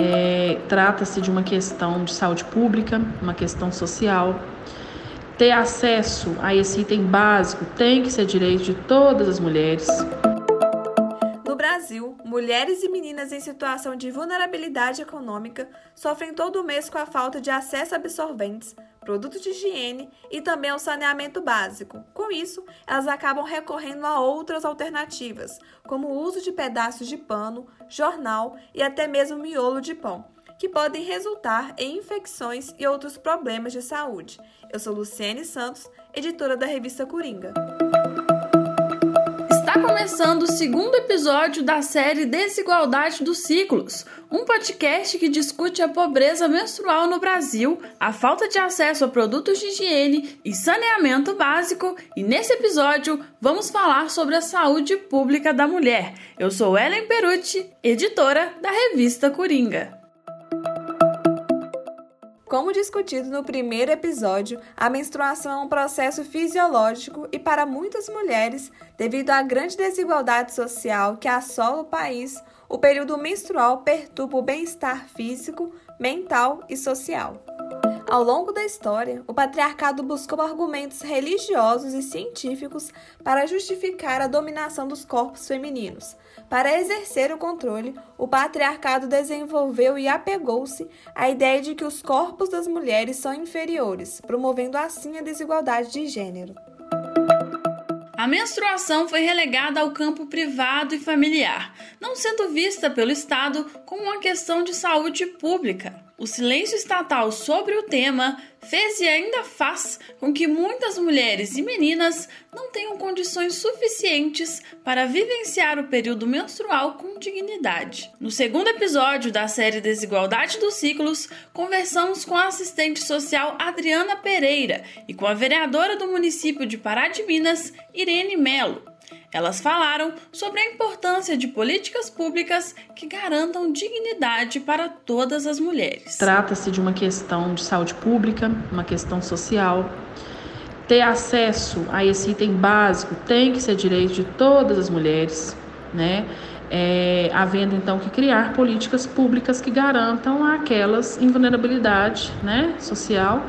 É, Trata-se de uma questão de saúde pública, uma questão social. Ter acesso a esse item básico tem que ser direito de todas as mulheres. No Brasil, mulheres e meninas em situação de vulnerabilidade econômica sofrem todo mês com a falta de acesso a absorventes, produtos de higiene e também ao saneamento básico. Com isso, elas acabam recorrendo a outras alternativas, como o uso de pedaços de pano, jornal e até mesmo miolo de pão, que podem resultar em infecções e outros problemas de saúde. Eu sou Luciene Santos, editora da revista Coringa começando o segundo episódio da série Desigualdade dos Ciclos, um podcast que discute a pobreza menstrual no Brasil, a falta de acesso a produtos de higiene e saneamento básico, e nesse episódio vamos falar sobre a saúde pública da mulher. Eu sou Ellen Perucci, editora da revista Coringa. Como discutido no primeiro episódio, a menstruação é um processo fisiológico e, para muitas mulheres, devido à grande desigualdade social que assola o país, o período menstrual perturba o bem-estar físico, mental e social. Ao longo da história, o patriarcado buscou argumentos religiosos e científicos para justificar a dominação dos corpos femininos. Para exercer o controle, o patriarcado desenvolveu e apegou-se à ideia de que os corpos das mulheres são inferiores, promovendo assim a desigualdade de gênero. A menstruação foi relegada ao campo privado e familiar, não sendo vista pelo Estado como uma questão de saúde pública. O silêncio estatal sobre o tema fez e ainda faz com que muitas mulheres e meninas não tenham condições suficientes para vivenciar o período menstrual com dignidade. No segundo episódio da série Desigualdade dos Ciclos, conversamos com a assistente social Adriana Pereira e com a vereadora do município de Pará de Minas, Irene Melo. Elas falaram sobre a importância de políticas públicas que garantam dignidade para todas as mulheres. Trata-se de uma questão de saúde pública, uma questão social. Ter acesso a esse item básico tem que ser direito de todas as mulheres, né? É, havendo então que criar políticas públicas que garantam àquelas em vulnerabilidade né, social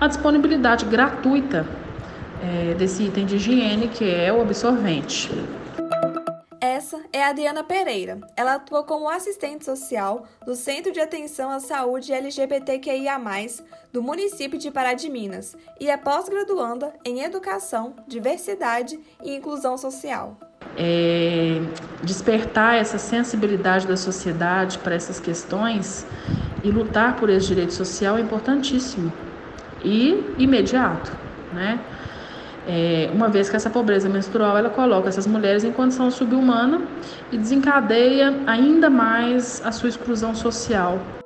a disponibilidade gratuita é, desse item de higiene, que é o absorvente. Essa é a Diana Pereira. Ela atua como assistente social do Centro de Atenção à Saúde LGBTQIA+, do município de Pará de Minas e é pós-graduanda em Educação, Diversidade e Inclusão Social. É, despertar essa sensibilidade da sociedade para essas questões e lutar por esse direito social é importantíssimo e imediato, né? É, uma vez que essa pobreza menstrual ela coloca essas mulheres em condição subhumana e desencadeia ainda mais a sua exclusão social.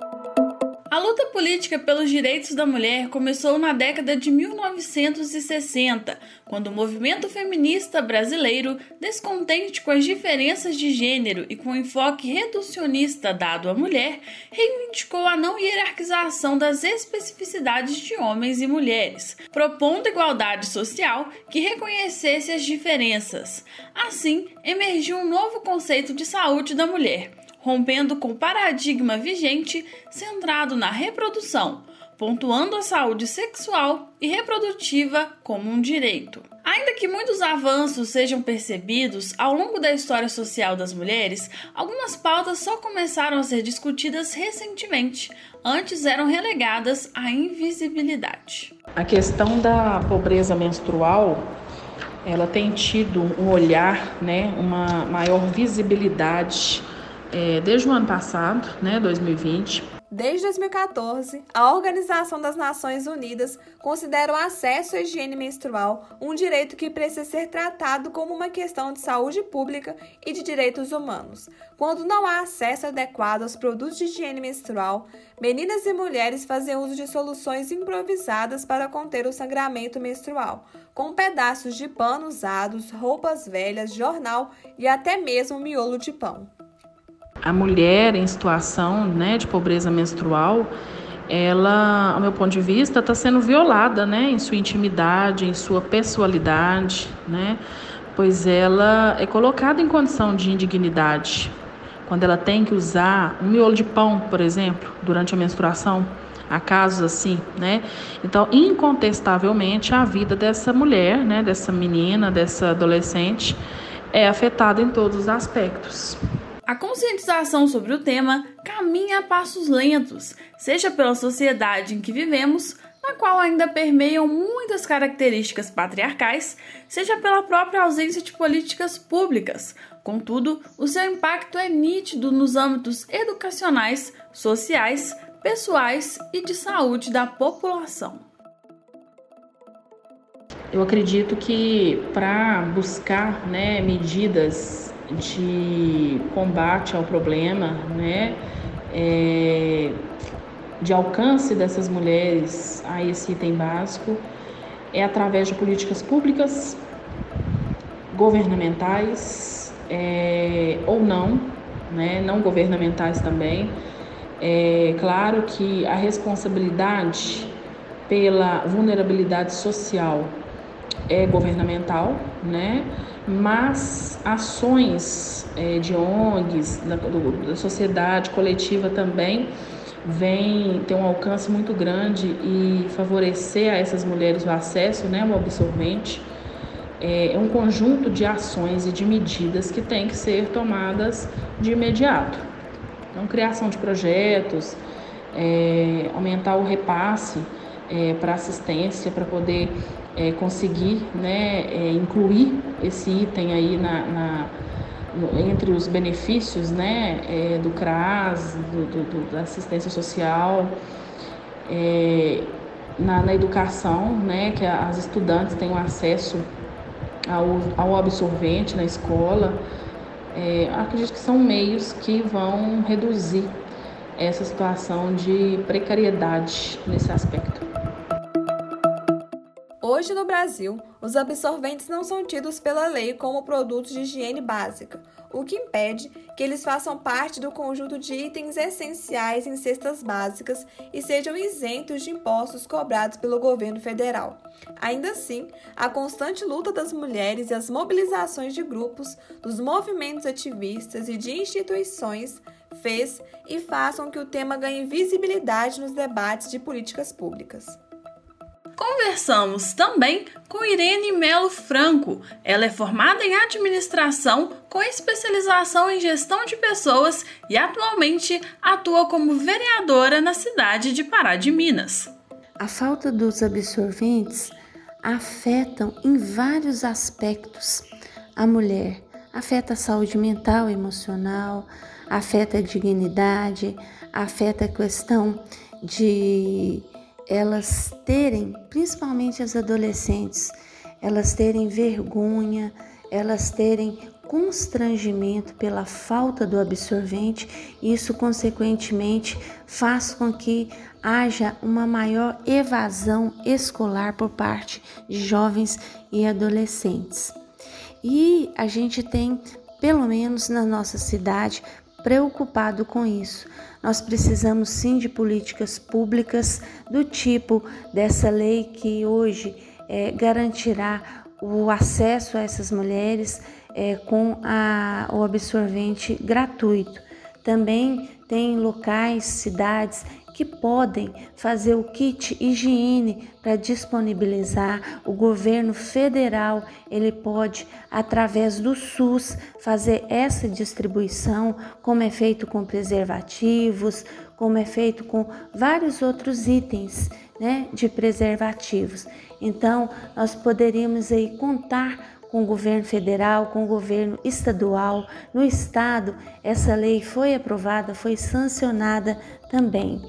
A luta política pelos direitos da mulher começou na década de 1960, quando o movimento feminista brasileiro, descontente com as diferenças de gênero e com o enfoque reducionista dado à mulher, reivindicou a não hierarquização das especificidades de homens e mulheres, propondo igualdade social que reconhecesse as diferenças. Assim, emergiu um novo conceito de saúde da mulher rompendo com o paradigma vigente centrado na reprodução, pontuando a saúde sexual e reprodutiva como um direito. Ainda que muitos avanços sejam percebidos ao longo da história social das mulheres, algumas pautas só começaram a ser discutidas recentemente, antes eram relegadas à invisibilidade. A questão da pobreza menstrual ela tem tido um olhar, né, uma maior visibilidade é, desde o ano passado, né, 2020. Desde 2014, a Organização das Nações Unidas considera o acesso à higiene menstrual um direito que precisa ser tratado como uma questão de saúde pública e de direitos humanos. Quando não há acesso adequado aos produtos de higiene menstrual, meninas e mulheres fazem uso de soluções improvisadas para conter o sangramento menstrual, com pedaços de pano usados, roupas velhas, jornal e até mesmo miolo de pão a mulher em situação né, de pobreza menstrual, ela, ao meu ponto de vista, está sendo violada né, em sua intimidade, em sua pessoalidade, né, pois ela é colocada em condição de indignidade quando ela tem que usar um miolo de pão, por exemplo, durante a menstruação, há casos assim, né? Então, incontestavelmente, a vida dessa mulher, né, dessa menina, dessa adolescente, é afetada em todos os aspectos. A conscientização sobre o tema caminha a passos lentos, seja pela sociedade em que vivemos, na qual ainda permeiam muitas características patriarcais, seja pela própria ausência de políticas públicas. Contudo, o seu impacto é nítido nos âmbitos educacionais, sociais, pessoais e de saúde da população. Eu acredito que para buscar né, medidas de combate ao problema, né, é, de alcance dessas mulheres a esse item básico, é através de políticas públicas, governamentais é, ou não, né, não governamentais também. É claro que a responsabilidade pela vulnerabilidade social é governamental, né? Mas ações é, de ONGs, da, do, da sociedade coletiva também, vem ter um alcance muito grande e favorecer a essas mulheres o acesso né, ao absorvente. É, é um conjunto de ações e de medidas que tem que ser tomadas de imediato. Então, criação de projetos, é, aumentar o repasse é, para assistência, para poder é, conseguir né, é, incluir esse item aí na, na no, entre os benefícios né, é, do CRAS, do, do, da assistência social, é, na, na, educação, né, que as estudantes tenham acesso ao, ao absorvente na escola. É, acredito que são meios que vão reduzir essa situação de precariedade nesse aspecto. Hoje no Brasil, os absorventes não são tidos pela lei como produtos de higiene básica, o que impede que eles façam parte do conjunto de itens essenciais em cestas básicas e sejam isentos de impostos cobrados pelo governo federal. Ainda assim, a constante luta das mulheres e as mobilizações de grupos, dos movimentos ativistas e de instituições fez e faz com que o tema ganhe visibilidade nos debates de políticas públicas. Conversamos também com Irene Melo Franco. Ela é formada em administração com especialização em gestão de pessoas e atualmente atua como vereadora na cidade de Pará de Minas. A falta dos absorventes afetam em vários aspectos a mulher. Afeta a saúde mental, emocional, afeta a dignidade, afeta a questão de elas terem, principalmente as adolescentes, elas terem vergonha, elas terem constrangimento pela falta do absorvente, isso consequentemente faz com que haja uma maior evasão escolar por parte de jovens e adolescentes. E a gente tem, pelo menos na nossa cidade, preocupado com isso. Nós precisamos sim de políticas públicas do tipo dessa lei que hoje é, garantirá o acesso a essas mulheres é, com a, o absorvente gratuito. Também tem locais, cidades que podem fazer o kit higiene para disponibilizar. O governo federal, ele pode através do SUS fazer essa distribuição, como é feito com preservativos, como é feito com vários outros itens, né, de preservativos. Então, nós poderíamos aí contar com o governo federal, com o governo estadual. No estado, essa lei foi aprovada, foi sancionada também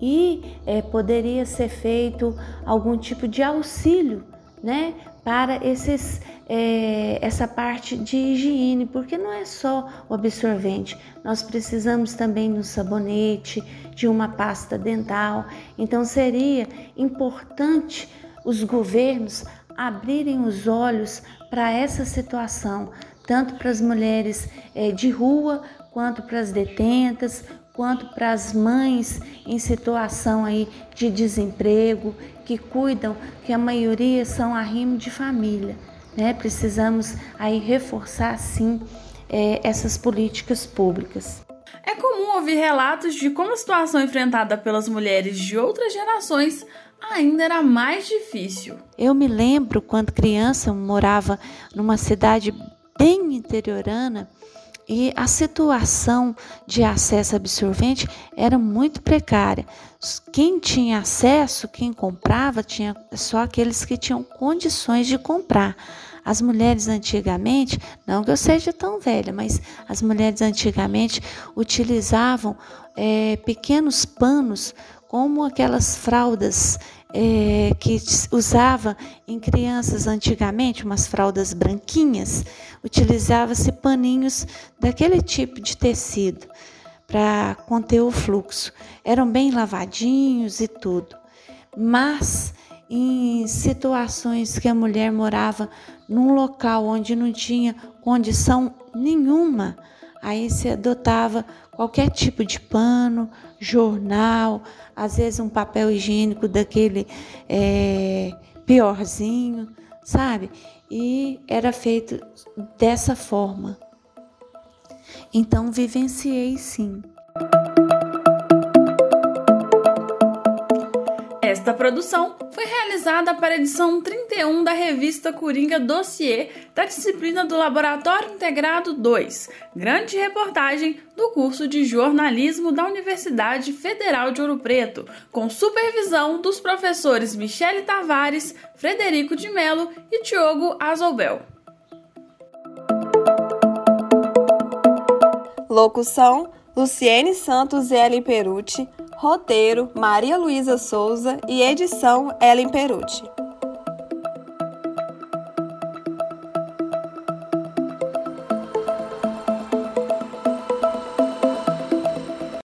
e é, poderia ser feito algum tipo de auxílio, né, para esses, é, essa parte de higiene, porque não é só o absorvente, nós precisamos também do sabonete, de uma pasta dental. Então seria importante os governos abrirem os olhos para essa situação, tanto para as mulheres é, de rua quanto para as detentas, quanto para as mães em situação aí de desemprego, que cuidam, que a maioria são arrimo de família, né? Precisamos aí reforçar sim é, essas políticas públicas. É comum ouvir relatos de como a situação enfrentada pelas mulheres de outras gerações ainda era mais difícil. Eu me lembro quando criança, morava numa cidade bem interiorana e a situação de acesso absorvente era muito precária. Quem tinha acesso, quem comprava, tinha só aqueles que tinham condições de comprar. As mulheres antigamente, não que eu seja tão velha, mas as mulheres antigamente utilizavam é, pequenos panos, como aquelas fraldas é, que usava em crianças antigamente, umas fraldas branquinhas, utilizava-se paninhos daquele tipo de tecido para conter o fluxo. Eram bem lavadinhos e tudo. Mas em situações que a mulher morava num local onde não tinha condição nenhuma, aí se adotava qualquer tipo de pano, jornal, às vezes um papel higiênico daquele é, piorzinho, sabe? E era feito dessa forma. Então vivenciei sim. Esta produção foi realizada para a edição 31 da revista Coringa Dossier da disciplina do Laboratório Integrado 2, grande reportagem do curso de jornalismo da Universidade Federal de Ouro Preto, com supervisão dos professores Michele Tavares, Frederico de Melo e Diogo Azobel. Locução: Luciene Santos e Ellen Perucci. Roteiro: Maria Luísa Souza e edição: Ellen Perucci.